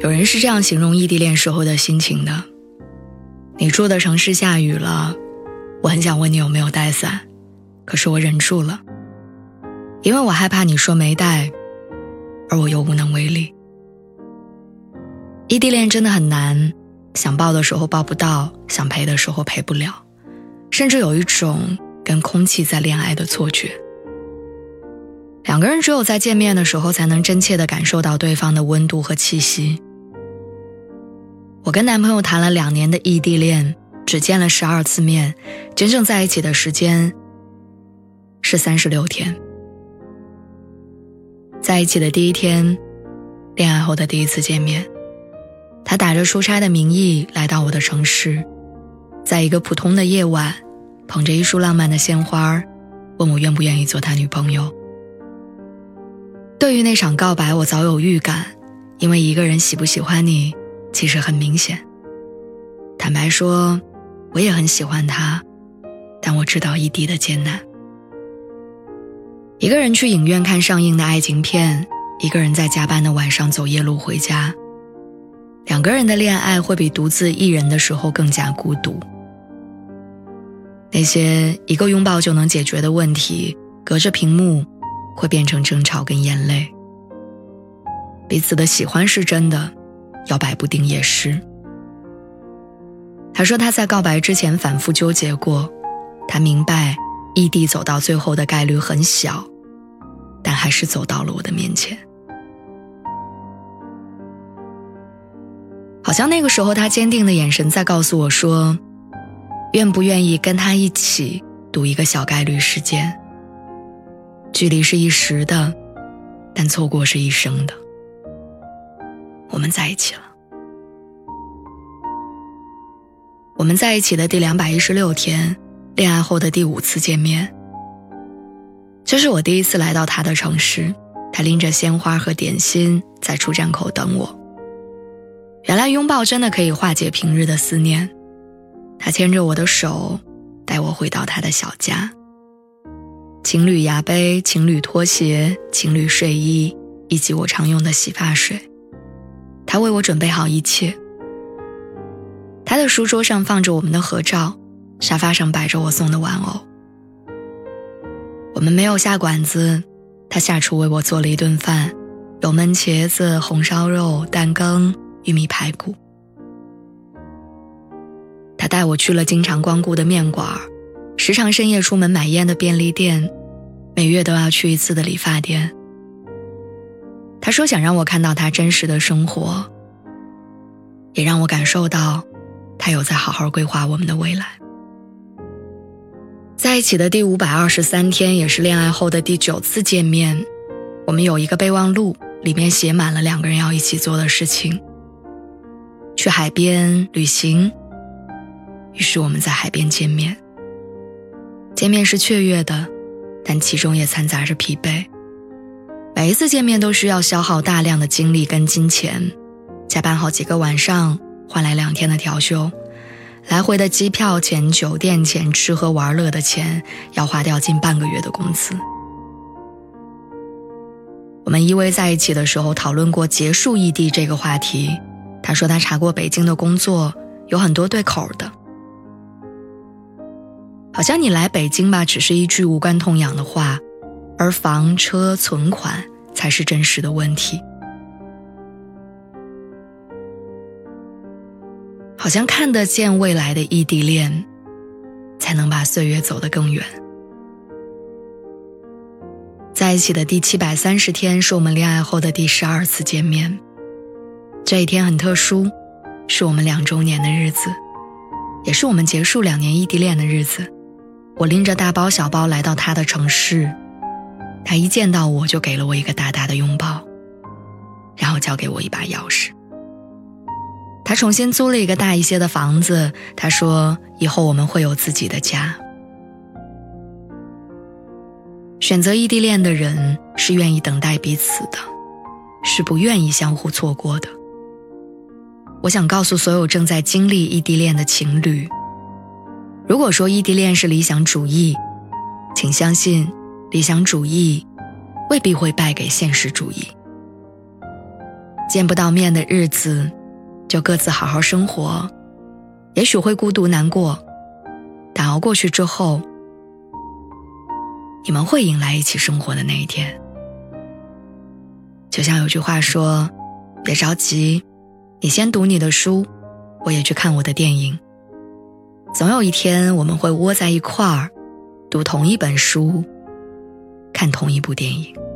有人是这样形容异地恋时候的心情的：你住的城市下雨了，我很想问你有没有带伞，可是我忍住了，因为我害怕你说没带，而我又无能为力。异地恋真的很难，想抱的时候抱不到，想陪的时候陪不了，甚至有一种跟空气在恋爱的错觉。两个人只有在见面的时候，才能真切的感受到对方的温度和气息。我跟男朋友谈了两年的异地恋，只见了十二次面，真正在一起的时间是三十六天。在一起的第一天，恋爱后的第一次见面，他打着出差的名义来到我的城市，在一个普通的夜晚，捧着一束浪漫的鲜花，问我愿不愿意做他女朋友。对于那场告白，我早有预感，因为一个人喜不喜欢你。其实很明显。坦白说，我也很喜欢他，但我知道异地的艰难。一个人去影院看上映的爱情片，一个人在加班的晚上走夜路回家。两个人的恋爱会比独自一人的时候更加孤独。那些一个拥抱就能解决的问题，隔着屏幕会变成争吵跟眼泪。彼此的喜欢是真的。摇摆不定也是。他说他在告白之前反复纠结过，他明白异地走到最后的概率很小，但还是走到了我的面前。好像那个时候他坚定的眼神在告诉我说，愿不愿意跟他一起赌一个小概率事件？距离是一时的，但错过是一生的。我们在一起了。我们在一起的第两百一十六天，恋爱后的第五次见面。这是我第一次来到他的城市，他拎着鲜花和点心在出站口等我。原来拥抱真的可以化解平日的思念。他牵着我的手，带我回到他的小家。情侣牙杯、情侣拖鞋、情侣睡衣，以及我常用的洗发水。他为我准备好一切。他的书桌上放着我们的合照，沙发上摆着我送的玩偶。我们没有下馆子，他下厨为我做了一顿饭，有焖茄子、红烧肉、蛋羹、玉米排骨。他带我去了经常光顾的面馆，时常深夜出门买烟的便利店，每月都要去一次的理发店。他说想让我看到他真实的生活，也让我感受到他有在好好规划我们的未来。在一起的第五百二十三天，也是恋爱后的第九次见面，我们有一个备忘录，里面写满了两个人要一起做的事情：去海边旅行。于是我们在海边见面。见面是雀跃的，但其中也掺杂着疲惫。每一次见面都需要消耗大量的精力跟金钱，加班好几个晚上换来两天的调休，来回的机票钱、酒店钱、吃喝玩乐的钱，要花掉近半个月的工资。我们依偎在一起的时候讨论过结束异地这个话题，他说他查过北京的工作，有很多对口的，好像你来北京吧，只是一句无关痛痒的话。而房车存款才是真实的问题。好像看得见未来的异地恋，才能把岁月走得更远。在一起的第七百三十天，是我们恋爱后的第十二次见面。这一天很特殊，是我们两周年的日子，也是我们结束两年异地恋的日子。我拎着大包小包来到他的城市。他一见到我就给了我一个大大的拥抱，然后交给我一把钥匙。他重新租了一个大一些的房子，他说以后我们会有自己的家。选择异地恋的人是愿意等待彼此的，是不愿意相互错过的。我想告诉所有正在经历异地恋的情侣，如果说异地恋是理想主义，请相信，理想主义未必会败给现实主义。见不到面的日子，就各自好好生活，也许会孤独难过，但熬过去之后，你们会迎来一起生活的那一天。就像有句话说：“别着急。”你先读你的书，我也去看我的电影。总有一天，我们会窝在一块儿，读同一本书，看同一部电影。